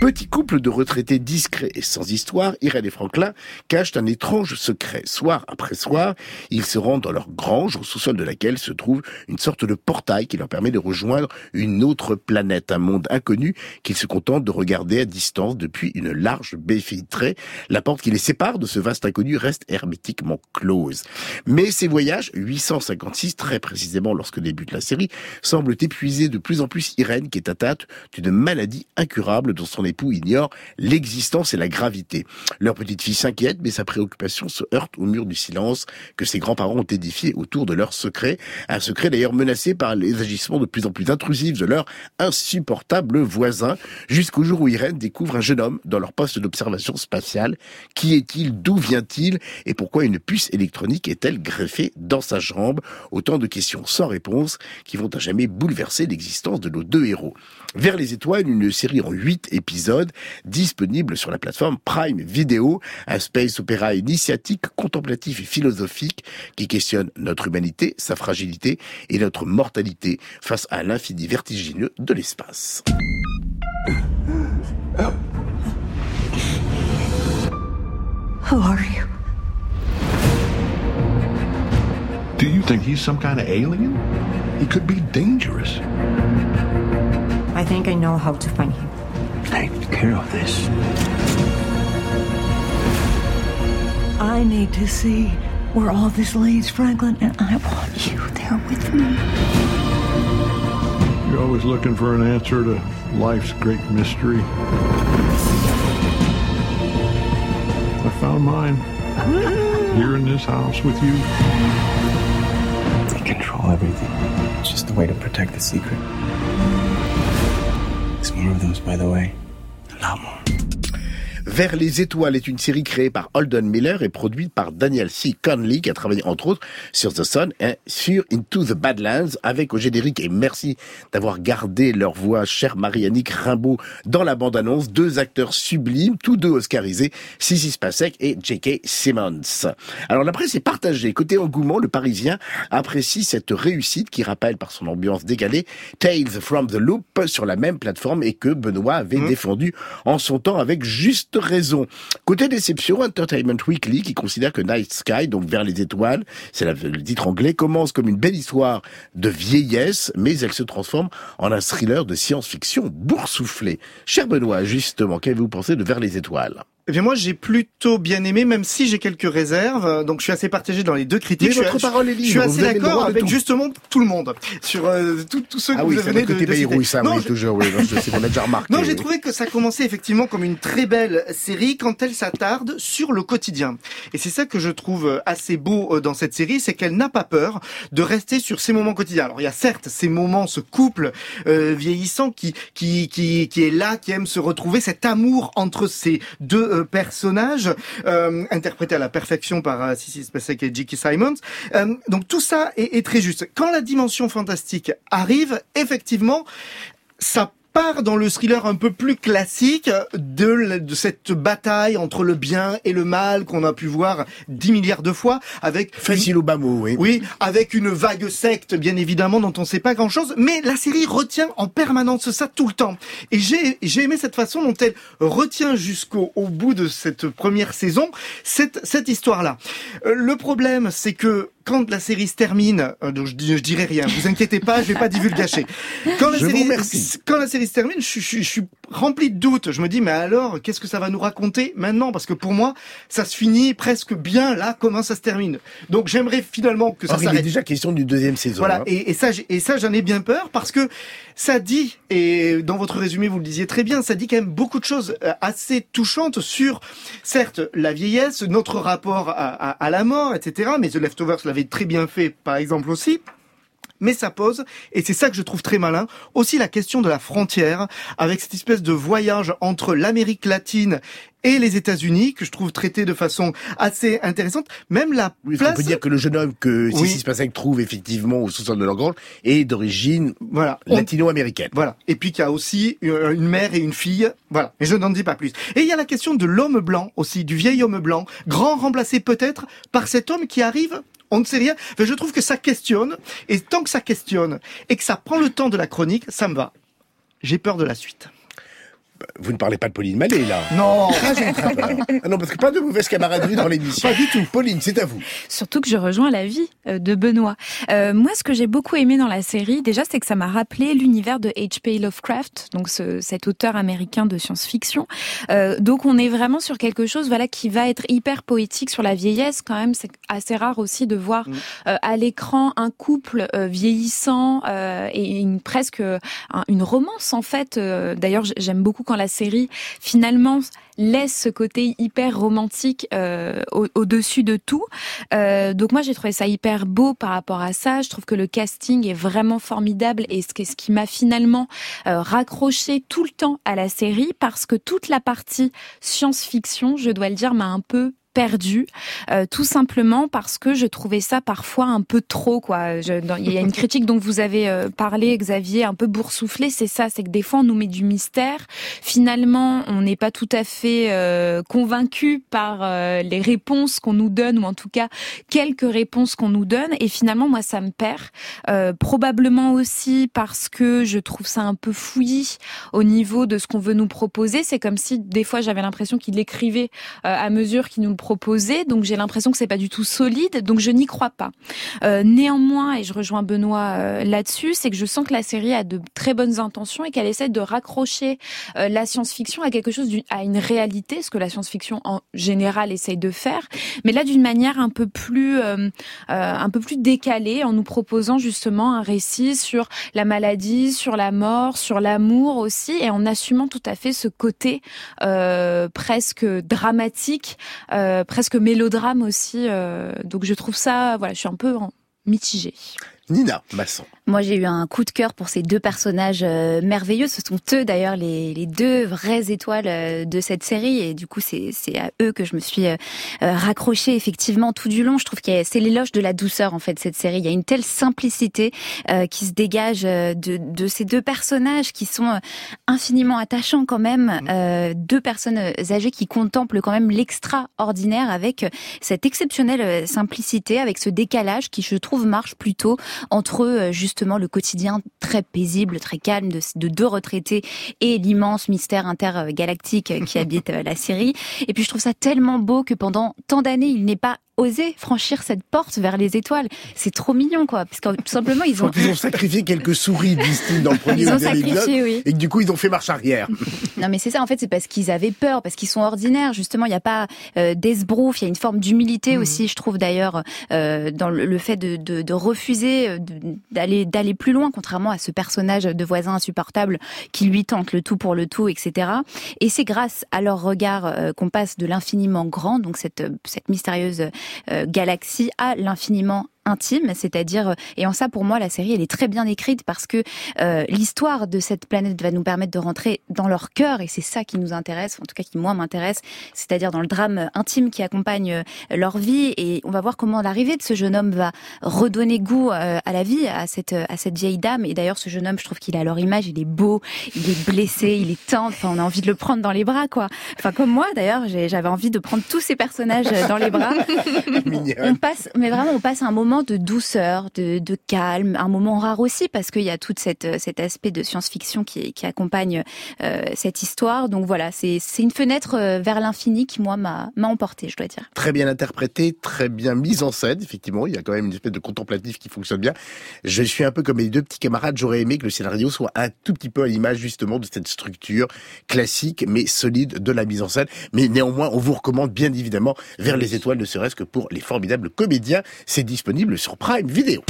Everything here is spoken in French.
Petit couple de retraités discrets et sans histoire, Irène et Franklin cachent un étrange secret. Soir après soir, ils se rendent dans leur grange, au sous-sol de laquelle se trouve une sorte de portail qui leur permet de rejoindre une autre planète, un monde inconnu qu'ils se contentent de regarder à distance depuis une large baie vitrée. La porte qui les sépare de ce vaste inconnu reste hermétiquement close. Mais ces voyages, 856 très précisément lorsque débute la série, semblent épuiser de plus en plus Irène qui est atteinte d'une maladie incurable dont son époux ignore l'existence et la gravité. Leur petite fille s'inquiète, mais sa préoccupation se heurte au mur du silence que ses grands-parents ont édifié autour de leur secret. Un secret d'ailleurs menacé par les agissements de plus en plus intrusifs de leur insupportable voisin, jusqu'au jour où Irène découvre un jeune homme dans leur poste d'observation spatiale. Qui est-il? D'où vient-il? Et pourquoi une puce électronique est-elle greffée dans sa jambe? Autant de questions sans réponse qui vont à jamais bouleverser l'existence de nos deux héros. Vers les étoiles, une série en huit épisodes disponible sur la plateforme Prime Video, un space opéra initiatique, contemplatif et philosophique qui questionne notre humanité, sa fragilité et notre mortalité face à l'infini vertigineux de l'espace. Who are you? Do you think he's some kind of alien? He could be dangerous. I think I know how to find him. Take care of this. I need to see where all this leads, Franklin, and I want you there with me. You're always looking for an answer to life's great mystery. I found mine here in this house with you. They control everything. It's just a way to protect the secret. More of those, by the way. A lot more. Vers les étoiles est une série créée par Holden Miller et produite par Daniel C. Conley qui a travaillé entre autres sur The Sun et sur Into the Badlands avec au générique et merci d'avoir gardé leur voix chère Marie-Annick Rimbaud dans la bande-annonce deux acteurs sublimes tous deux oscarisés Sissy Spacek et J.K. Simmons. Alors la presse est partagée côté engouement le Parisien apprécie cette réussite qui rappelle par son ambiance décalée Tales from the Loop sur la même plateforme et que Benoît avait défendu en son temps avec juste Côté déception, Entertainment Weekly, qui considère que Night Sky, donc vers les étoiles, c'est le titre anglais, commence comme une belle histoire de vieillesse, mais elle se transforme en un thriller de science-fiction boursouflé. Cher Benoît, justement, qu'avez-vous pensé de Vers les étoiles? Eh bien moi j'ai plutôt bien aimé, même si j'ai quelques réserves. Donc je suis assez partagé dans les deux critiques. Mais je suis, votre parole est je suis assez vous avez d'accord avec tout. justement tout le monde sur euh, tous ceux que Ah vous oui, venez le de, de citer. Ça, Non, oui, je- toujours, oui, non, je sais, on a déjà remarqué. Non, j'ai trouvé que ça commençait effectivement comme une très belle série quand elle s'attarde sur le quotidien. Et c'est ça que je trouve euh, assez beau euh, dans cette série, c'est qu'elle n'a pas peur de rester sur ces moments quotidiens. Alors il y a certes ces moments, ce couple euh, vieillissant qui, qui qui qui est là, qui aime se retrouver, cet amour entre ces deux euh, personnages euh, interprétés à la perfection par euh, Sissy Spacek et J.K. Simons. Euh, donc tout ça est, est très juste. Quand la dimension fantastique arrive, effectivement, ça part dans le thriller un peu plus classique de, de cette bataille entre le bien et le mal qu'on a pu voir 10 milliards de fois avec Facile mot, oui. oui, avec une vague secte, bien évidemment, dont on ne sait pas grand-chose, mais la série retient en permanence ça tout le temps. Et j'ai j'ai aimé cette façon dont elle retient jusqu'au au bout de cette première saison cette, cette histoire-là. Euh, le problème, c'est que quand la série se termine, euh, donc je, je dirai rien, vous inquiétez pas, je vais pas divulgacher. Quand la Je série, quand la série se termine, je, suis- je, suis- je suis rempli de doutes. Je me dis, mais alors, qu'est-ce que ça va nous raconter maintenant? Parce que pour moi, ça se finit presque bien là, comment ça se termine. Donc j'aimerais finalement que ça Or, il est s'arrête. déjà question d'une deuxième saison. Voilà, hein. et, et ça, et ça, j'en ai bien peur parce que ça dit, et dans votre résumé, vous le disiez très bien, ça dit quand même beaucoup de choses euh, assez touchantes sur, certes, la vieillesse, notre rapport à, à- à la mort, etc. Mais The Leftovers l'avait très bien fait, par exemple aussi. Mais ça pose, et c'est ça que je trouve très malin, aussi la question de la frontière, avec cette espèce de voyage entre l'Amérique latine et les États-Unis, que je trouve traité de façon assez intéressante. Même la Oui, place... peut dire que le jeune homme que Oui. Sissy Spacek trouve effectivement au sous-sol de leur grange est d'origine Voilà. On- latino-américaine. Voilà. Et puis qu'il y a aussi une une mère et une fille. Voilà. Mais je n'en dis pas plus. Et il y a la question de l'homme blanc aussi, du vieil homme blanc, grand remplacé peut-être par cet homme qui arrive. On ne sait rien. Je trouve que ça questionne. Et tant que ça questionne et que ça prend le temps de la chronique, ça me va. J'ai peur de la suite. Vous ne parlez pas de Pauline Mallet, là Non Ah. Ah non, parce que pas de mauvaise camaraderie dans l'émission. Pas du tout. Pauline, c'est à vous. Surtout que je rejoins la vie euh, de Benoît. Euh, moi, ce que j'ai beaucoup aimé dans la série, déjà, c'est que ça m'a rappelé l'univers de H.P. Lovecraft, donc ce, cet auteur américain de science-fiction. Euh, donc, on est vraiment sur quelque chose, voilà, qui va être hyper poétique sur la vieillesse. Quand même, c'est assez rare aussi de voir Mm. euh, à l'écran un couple euh, vieillissant euh, et une, presque un- une romance en fait. Euh, D'ailleurs, j'aime beaucoup quand la série finalement laisse ce côté hyper romantique euh, au- au-dessus de tout. Euh, donc moi j'ai trouvé ça hyper beau par rapport à ça. Je trouve que le casting est vraiment formidable et ce ce qui m'a finalement euh, raccroché tout le temps à la série parce que toute la partie science-fiction, je dois le dire, m'a un peu perdu euh, tout simplement parce que je trouvais ça parfois un peu trop quoi. Il y a une critique dont vous avez euh, parlé Xavier un peu boursouflé c'est ça c'est que des fois on nous met du mystère. Finalement on n'est pas tout à fait euh, convaincu par euh, les réponses qu'on nous donne ou en tout cas quelques réponses qu'on nous donne. Et finalement moi ça me perd. Euh, probablement aussi parce que je trouve ça un peu fouillis au niveau de ce qu'on veut nous proposer. C'est comme si des fois j'avais l'impression qu'il écrivait euh, à mesure qu'il nous le proposait donc j'ai l'impression que c'est pas du tout solide. Donc je n'y crois pas. Euh, néanmoins et je rejoins Benoît euh, là-dessus c'est que je sens que la série a de très bonnes intentions et qu'elle essaie de raccrocher euh, la science-fiction à quelque chose à une réalité ce que la science-fiction en général essaye de faire. Mais là d'une manière un peu plus un peu plus décalée en nous proposant justement un récit sur la maladie, sur la mort, sur l'amour aussi, et en assumant tout à fait ce côté presque dramatique, presque mélodrame aussi. euh, donc je trouve ça, voilà, je suis un peu mitigée. Nina Masson. Moi, j'ai eu un coup de cœur pour ces deux personnages euh, merveilleux. Ce sont eux, d'ailleurs, les, les deux vraies étoiles euh, de cette série. Et du coup, c'est à eux que je me suis euh, euh, raccrochée effectivement tout du long. Je trouve que c'est l'éloge de la douceur, en fait, cette série. Il y a une telle simplicité euh, qui se dégage euh, de, de ces deux personnages qui sont euh, infiniment attachants quand même. Euh, deux personnes âgées qui contemplent quand même l'extraordinaire avec cette exceptionnelle simplicité, avec ce décalage qui, je trouve, marche plutôt entre euh, justement le quotidien très paisible, très calme de, de deux retraités et l'immense mystère intergalactique qui habite euh, la série. Et puis je trouve ça tellement beau que pendant tant d'années, il n'est pas osé franchir cette porte vers les étoiles. C'est trop mignon, quoi. Parce que tout simplement, ils ont... qu'ils ont sacrifié quelques souris, disent-ils, dans le premier Ils ont sacrifié, oui. Et que du coup, ils ont fait marche arrière. Non, mais c'est ça, en fait, c'est parce qu'ils avaient peur, parce qu'ils sont ordinaires. Justement, il n'y a pas euh, d'esbrouf, il y a une forme d'humilité aussi, je trouve d'ailleurs, euh, dans le, fait de, de, de refuser euh, d'aller d'aller plus loin, contrairement à ce personnage de voisin insupportable qui lui tente le tout pour le tout, etc. Et c'est grâce à leur regard euh, qu'on passe de l'infiniment grand, donc cette, cette mystérieuse euh, galaxie, à l'infiniment intime, c'est-à-dire et en ça pour moi la série elle est très bien écrite parce que euh, l'histoire de cette planète va nous permettre de rentrer dans leur cœur et c'est ça qui nous intéresse, en tout cas qui moi m'intéresse, c'est-à-dire dans le drame intime qui accompagne euh, leur vie et on va voir comment l'arrivée de ce jeune homme va redonner goût euh, à la vie à cette à cette vieille dame et d'ailleurs ce jeune homme je trouve qu'il a leur image, il est beau, il est blessé, il est tendre, enfin on a envie de le prendre dans les bras quoi. Enfin comme moi d'ailleurs, j'avais envie de prendre tous ces personnages euh, dans les bras. on passe, mais vraiment, on passe un moment de douceur, de, calme, un moment rare aussi parce qu'il y a tout euh, cet aspect de science-fiction qui, accompagne euh, cette histoire. Donc voilà, c'est une fenêtre euh, vers l'infini qui moi m'a emporté, je dois dire. Très bien interprété, très bien mise en scène, effectivement. Il y a quand même une espèce de contemplatif qui fonctionne bien. Je suis un peu comme mes deux petits camarades. J'aurais aimé que le scénario soit un tout petit peu à l'image, justement, de cette structure classique, mais solide de la mise en scène. Mais néanmoins, on vous recommande bien évidemment vers les étoiles, ne serait-ce que pour les formidables comédiens. C'est disponible disponible sur Prime Video.